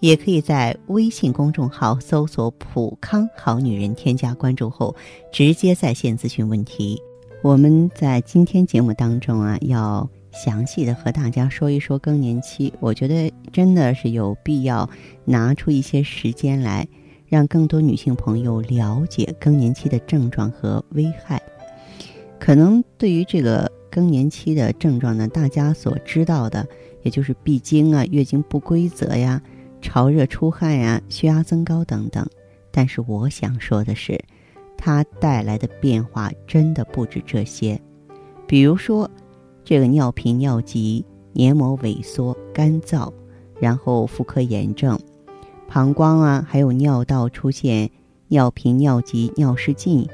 也可以在微信公众号搜索“普康好女人”，添加关注后直接在线咨询问题。我们在今天节目当中啊，要。详细的和大家说一说更年期，我觉得真的是有必要拿出一些时间来，让更多女性朋友了解更年期的症状和危害。可能对于这个更年期的症状呢，大家所知道的也就是闭经啊、月经不规则呀、潮热出汗呀、血压增高等等。但是我想说的是，它带来的变化真的不止这些，比如说。这个尿频、尿急、黏膜萎缩、干燥，然后妇科炎症、膀胱啊，还有尿道出现尿频、尿急、尿失禁，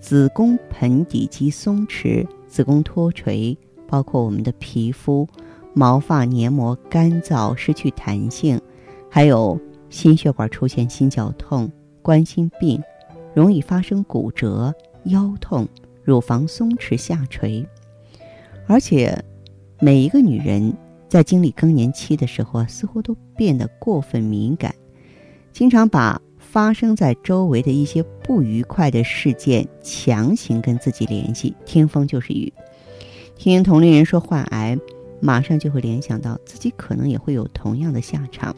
子宫盆底肌松弛、子宫脱垂，包括我们的皮肤、毛发黏膜干燥、失去弹性，还有心血管出现心绞痛、冠心病，容易发生骨折、腰痛、乳房松弛下垂。而且，每一个女人在经历更年期的时候啊，似乎都变得过分敏感，经常把发生在周围的一些不愉快的事件强行跟自己联系，听风就是雨。听同龄人说患癌，马上就会联想到自己可能也会有同样的下场。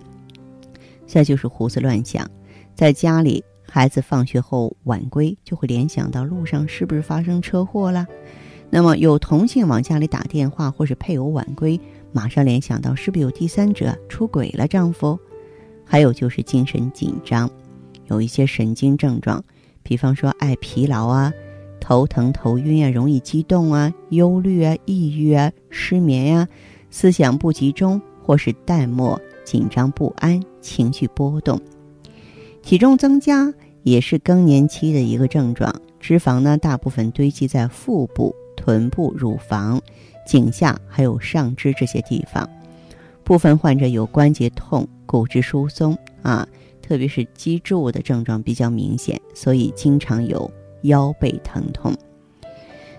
再就是胡思乱想，在家里孩子放学后晚归，就会联想到路上是不是发生车祸了。那么有同性往家里打电话，或是配偶晚归，马上联想到是不是有第三者出轨了丈夫？还有就是精神紧张，有一些神经症状，比方说爱疲劳啊、头疼头晕啊、容易激动啊、忧虑啊、抑郁啊、失眠呀、思想不集中或是淡漠、紧张不安、情绪波动。体重增加也是更年期的一个症状，脂肪呢大部分堆积在腹部。臀部、乳房、颈下还有上肢这些地方，部分患者有关节痛、骨质疏松啊，特别是脊柱的症状比较明显，所以经常有腰背疼痛。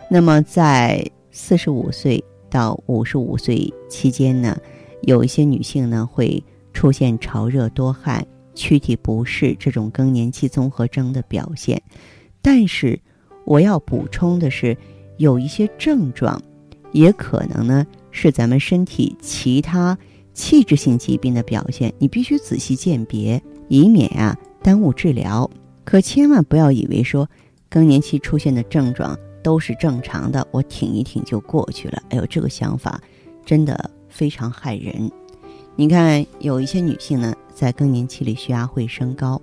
那么在四十五岁到五十五岁期间呢，有一些女性呢会出现潮热多汗、躯体不适这种更年期综合征的表现。但是我要补充的是。有一些症状，也可能呢是咱们身体其他器质性疾病的表现，你必须仔细鉴别，以免啊耽误治疗。可千万不要以为说更年期出现的症状都是正常的，我挺一挺就过去了。哎呦，这个想法真的非常害人。你看，有一些女性呢在更年期里血压会升高，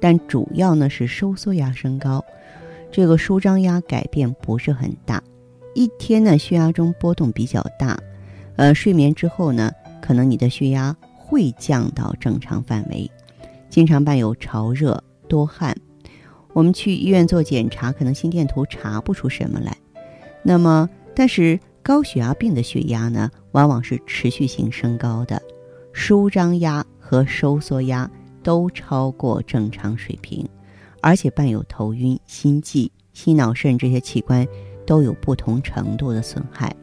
但主要呢是收缩压升高。这个舒张压改变不是很大，一天呢血压中波动比较大，呃，睡眠之后呢，可能你的血压会降到正常范围，经常伴有潮热多汗，我们去医院做检查，可能心电图查不出什么来，那么但是高血压病的血压呢，往往是持续性升高的，舒张压和收缩压都超过正常水平。而且伴有头晕、心悸、心脑肾这些器官都有不同程度的损害。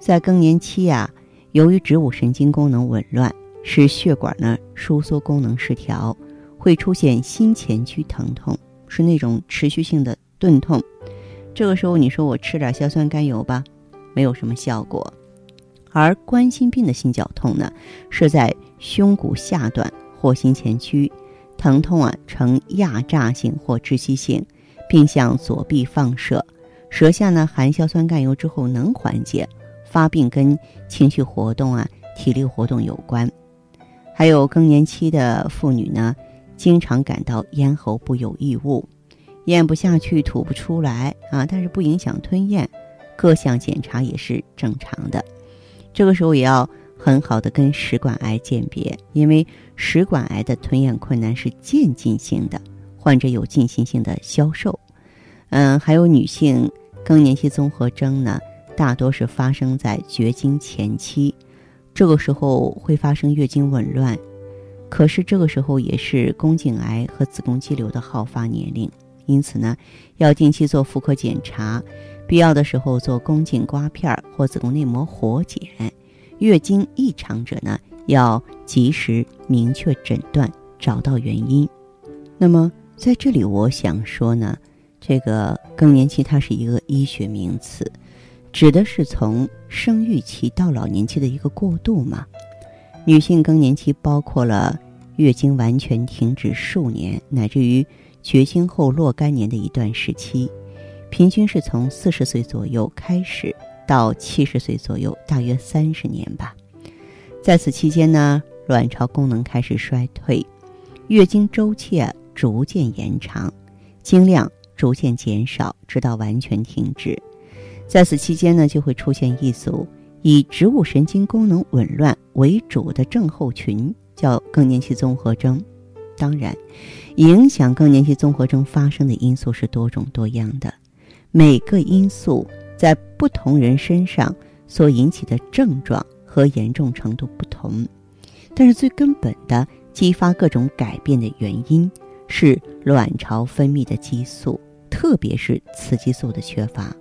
在更年期啊，由于植物神经功能紊乱，使血管呢收缩功能失调，会出现心前区疼痛，是那种持续性的钝痛。这个时候你说我吃点硝酸甘油吧，没有什么效果。而冠心病的心绞痛呢，是在胸骨下段或心前区。疼痛啊，呈压榨性或窒息性，并向左臂放射。舌下呢含硝酸甘油之后能缓解。发病跟情绪活动啊、体力活动有关。还有更年期的妇女呢，经常感到咽喉部有异物，咽不下去、吐不出来啊，但是不影响吞咽，各项检查也是正常的。这个时候也要。很好的跟食管癌鉴别，因为食管癌的吞咽困难是渐进性的，患者有进行性的消瘦。嗯，还有女性更年期综合征呢，大多是发生在绝经前期，这个时候会发生月经紊乱，可是这个时候也是宫颈癌和子宫肌瘤的好发年龄，因此呢，要定期做妇科检查，必要的时候做宫颈刮片或子宫内膜活检。月经异常者呢，要及时明确诊断，找到原因。那么在这里，我想说呢。这个更年期它是一个医学名词，指的是从生育期到老年期的一个过渡嘛。女性更年期包括了月经完全停止数年，乃至于绝经后若干年的一段时期，平均是从四十岁左右开始到七十岁左右，大约三十年吧。在此期间呢，卵巢功能开始衰退，月经周期啊逐渐延长，经量。逐渐减少，直到完全停止。在此期间呢，就会出现一组以植物神经功能紊乱为主的症候群，叫更年期综合征。当然，影响更年期综合征发生的因素是多种多样的，每个因素在不同人身上所引起的症状和严重程度不同。但是最根本的激发各种改变的原因是卵巢分泌的激素。特别是雌激素的缺乏，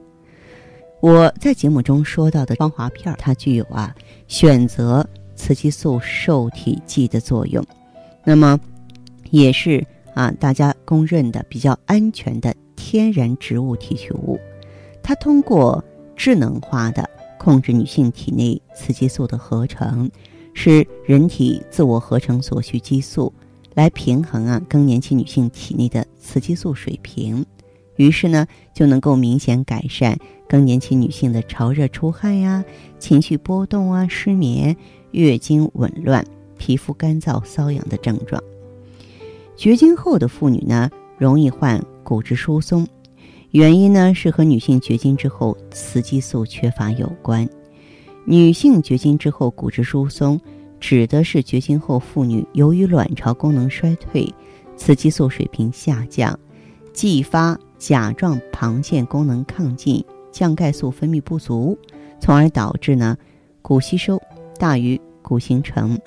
我在节目中说到的芳华片，它具有啊选择雌激素受体剂的作用，那么也是啊大家公认的比较安全的天然植物提取物。它通过智能化的控制女性体内雌激素的合成，使人体自我合成所需激素，来平衡啊更年期女性体内的雌激素水平。于是呢，就能够明显改善更年期女性的潮热出汗呀、情绪波动啊、失眠、月经紊乱、皮肤干燥瘙痒的症状。绝经后的妇女呢，容易患骨质疏松，原因呢是和女性绝经之后雌激素缺乏有关。女性绝经之后骨质疏松，指的是绝经后妇女由于卵巢功能衰退，雌激素水平下降，继发。甲状旁腺功能亢进，降钙素分泌不足，从而导致呢骨吸收大于骨形成，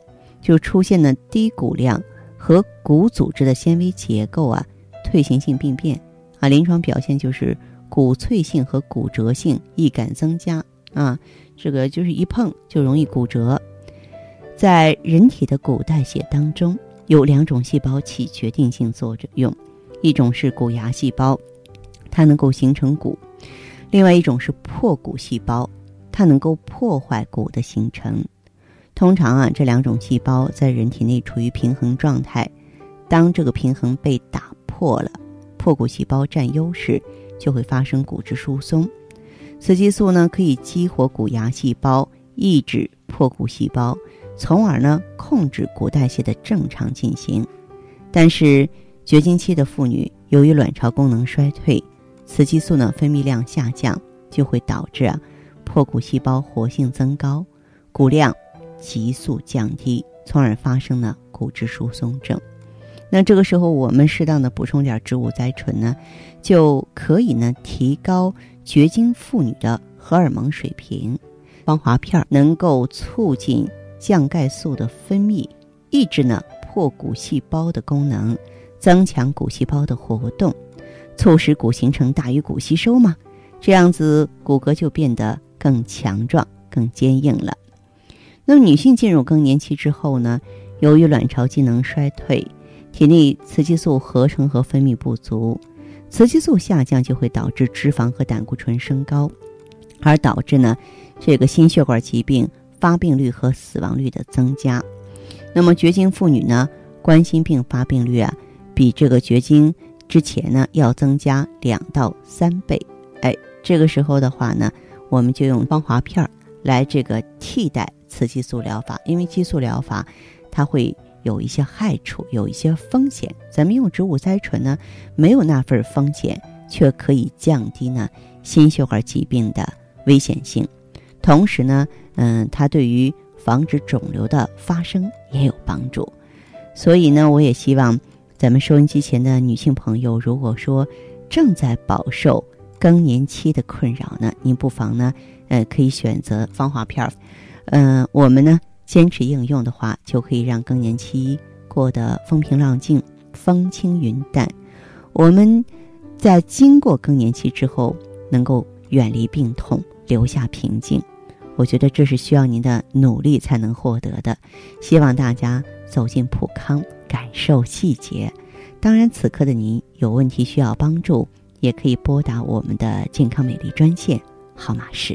就出现了低骨量和骨组织的纤维结构啊退行性病变啊，临床表现就是骨脆性和骨折性易感增加啊，这个就是一碰就容易骨折。在人体的骨代谢当中，有两种细胞起决定性作用，一种是骨芽细胞。它能够形成骨，另外一种是破骨细胞，它能够破坏骨的形成。通常啊，这两种细胞在人体内处于平衡状态。当这个平衡被打破了，破骨细胞占优势，就会发生骨质疏松。雌激素呢，可以激活骨芽细胞，抑制破骨细胞，从而呢控制骨代谢的正常进行。但是绝经期的妇女，由于卵巢功能衰退，雌激素呢分泌量下降，就会导致啊破骨细胞活性增高，骨量急速降低，从而发生了骨质疏松症。那这个时候我们适当的补充点植物甾醇呢，就可以呢提高绝经妇女的荷尔蒙水平。芳华片能够促进降钙素的分泌，抑制呢破骨细胞的功能，增强骨细胞的活动。促使骨形成大于骨吸收嘛，这样子骨骼就变得更强壮、更坚硬了。那么女性进入更年期之后呢，由于卵巢机能衰退，体内雌激素合成和分泌不足，雌激素下降就会导致脂肪和胆固醇升高，而导致呢这个心血管疾病发病率和死亡率的增加。那么绝经妇女呢，冠心病发病率啊，比这个绝经。之前呢，要增加两到三倍，哎，这个时候的话呢，我们就用芳华片儿来这个替代雌激素疗法，因为激素疗法它会有一些害处，有一些风险。咱们用植物甾醇呢，没有那份风险，却可以降低呢心血管疾病的危险性，同时呢，嗯，它对于防止肿瘤的发生也有帮助。所以呢，我也希望。咱们收音机前的女性朋友，如果说正在饱受更年期的困扰呢，您不妨呢，呃，可以选择芳华片儿。嗯，我们呢坚持应用的话，就可以让更年期过得风平浪静、风轻云淡。我们在经过更年期之后，能够远离病痛，留下平静。我觉得这是需要您的努力才能获得的。希望大家走进普康，感受细节。当然，此刻的您有问题需要帮助，也可以拨打我们的健康美丽专线，号码是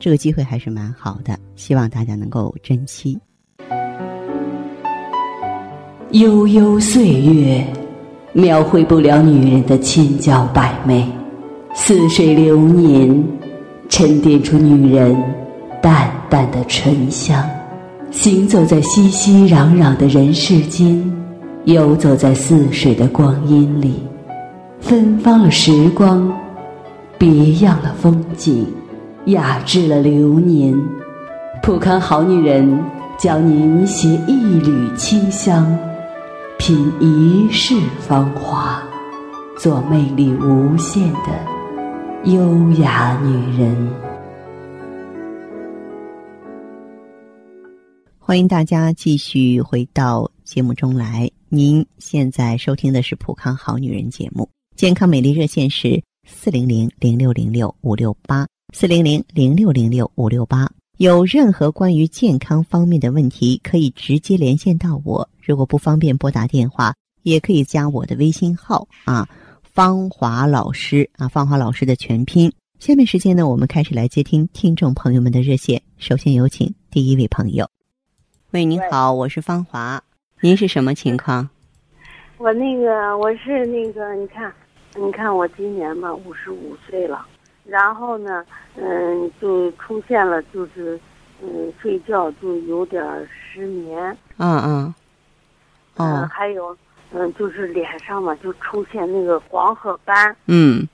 这个机会还是蛮好的，希望大家能够珍惜。悠悠岁月，描绘不了女人的千娇百媚；似水流年，沉淀出女人淡淡的醇香。行走在熙熙攘攘的人世间，游走在似水的光阴里，芬芳了时光，别样了风景，雅致了流年。普康好女人教您携一缕清香，品一世芳华，做魅力无限的优雅女人。欢迎大家继续回到节目中来。您现在收听的是《普康好女人》节目，健康美丽热线是四零零零六零六五六八四零零零六零六五六八。有任何关于健康方面的问题，可以直接连线到我。如果不方便拨打电话，也可以加我的微信号啊，芳华老师啊，芳华老师的全拼。下面时间呢，我们开始来接听听众朋友们的热线。首先有请第一位朋友。喂，您好，我是芳华，您是什么情况？我那个我是那个，你看，你看我今年嘛五十五岁了，然后呢，嗯，就出现了就是，嗯，睡觉就有点失眠。嗯嗯。嗯，还有，嗯，就是脸上嘛就出现那个黄褐斑。嗯。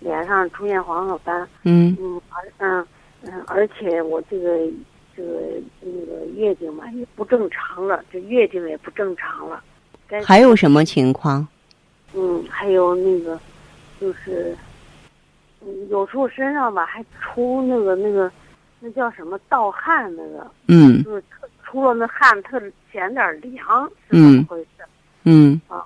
脸上出现黄褐斑。嗯。嗯，而嗯嗯，而且我这个。这个那个月经嘛也不正常了，这月经也不正常了。还有什么情况？嗯，还有那个，就是，嗯，有时候身上吧还出那个那个，那叫什么盗汗那个。嗯。就是出了那汗特显点凉，是怎么回事？嗯。啊。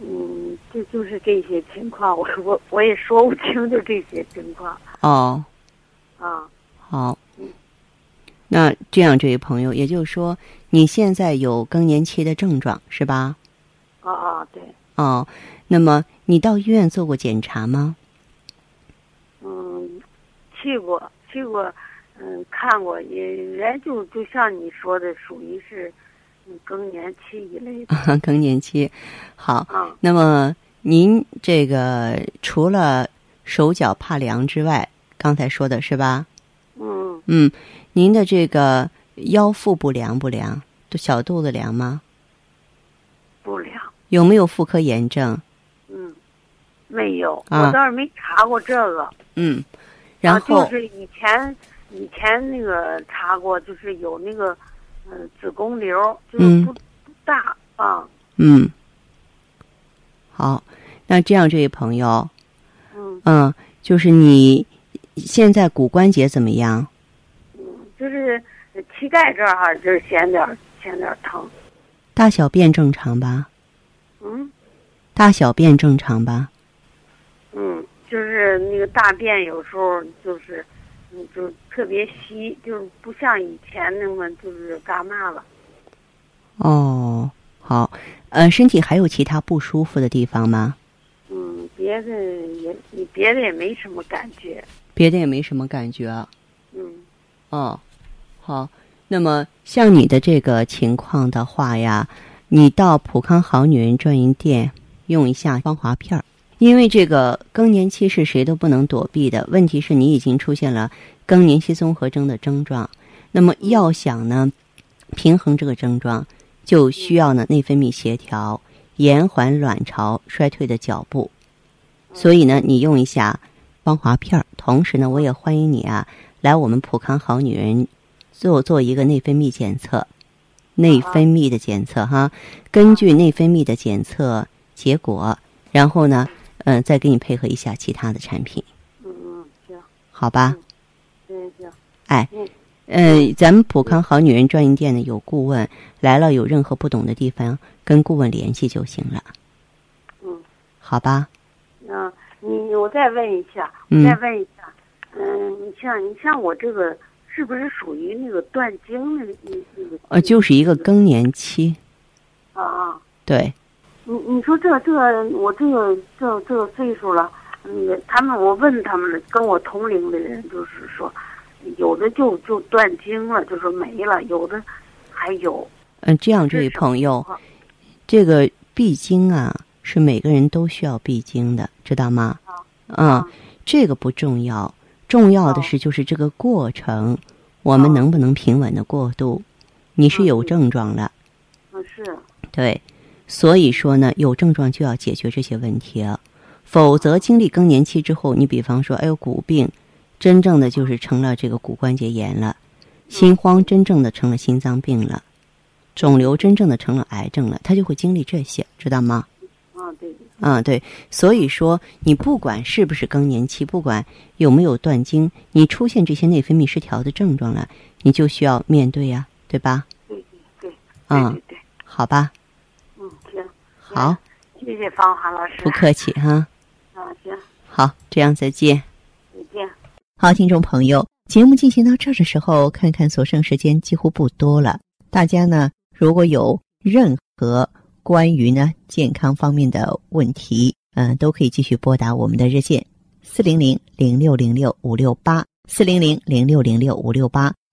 嗯，就就是这些情况，我我我也说不清，就这些情况。哦。啊。好。那这样，这位朋友，也就是说，你现在有更年期的症状是吧？啊啊，对。哦，那么你到医院做过检查吗？嗯，去过，去过，嗯，看过，也人就就像你说的，属于是更年期一类的。更年期，好。啊。那么您这个除了手脚怕凉之外，刚才说的是吧？嗯。嗯。您的这个腰腹部凉不凉？小肚子凉吗？不凉。有没有妇科炎症？嗯，没有。我倒是没查过这个。嗯，然后就是以前以前那个查过，就是有那个嗯子宫瘤，就是不不大啊。嗯。好，那这样这位朋友，嗯嗯，就是你现在骨关节怎么样？就是膝盖这儿哈，就是显点显点疼。大小便正常吧？嗯。大小便正常吧？嗯，就是那个大便有时候就是，嗯，就特别稀，就是不像以前那么就是干嘛了。哦，好，呃，身体还有其他不舒服的地方吗？嗯，别的也，别的也没什么感觉。别的也没什么感觉。嗯。哦。好，那么像你的这个情况的话呀，你到普康好女人专营店用一下芳华片儿，因为这个更年期是谁都不能躲避的，问题是你已经出现了更年期综合征的症状，那么要想呢平衡这个症状，就需要呢内分泌协调，延缓卵巢衰退的脚步。所以呢，你用一下芳华片儿，同时呢，我也欢迎你啊来我们普康好女人做做一个内分泌检测，内分泌的检测哈，根据内分泌的检测结果，然后呢。嗯，再给你配合一下其他的产品。嗯嗯，行，好吧。嗯行。哎，嗯，咱们普康好女人专营店呢有顾问来了，有任何不懂的地方跟顾问联系就行了。嗯，好吧。嗯，你我再问一下，再问一下，嗯，你像你像我这个是不是属于那个断经的那那个？呃，就是一个更年期。啊啊。对。你你说这这我这个这这个岁数了，你他们我问他们了，跟我同龄的人就是说，有的就就断经了，就是没了，有的还有。嗯，这样这位朋友，这个闭经啊，是每个人都需要闭经的，知道吗？啊，这个不重要，重要的是就是这个过程，我们能不能平稳的过渡？你是有症状了。嗯，是。对。所以说呢，有症状就要解决这些问题，否则经历更年期之后，你比方说，哎呦骨病，真正的就是成了这个骨关节炎了；心慌，真正的成了心脏病了；肿瘤，真正的成了癌症了。他就会经历这些，知道吗？啊，对。啊，对。所以说，你不管是不是更年期，不管有没有断经，你出现这些内分泌失调的症状了，你就需要面对呀，对吧？对对对。嗯，好吧。好，谢谢方华老师。不客气哈。啊，行。好，这样再见。再见。好，听众朋友，节目进行到这儿的时候，看看所剩时间几乎不多了。大家呢，如果有任何关于呢健康方面的问题，嗯，都可以继续拨打我们的热线四零零零六零六五六八四零零零六零六五六八。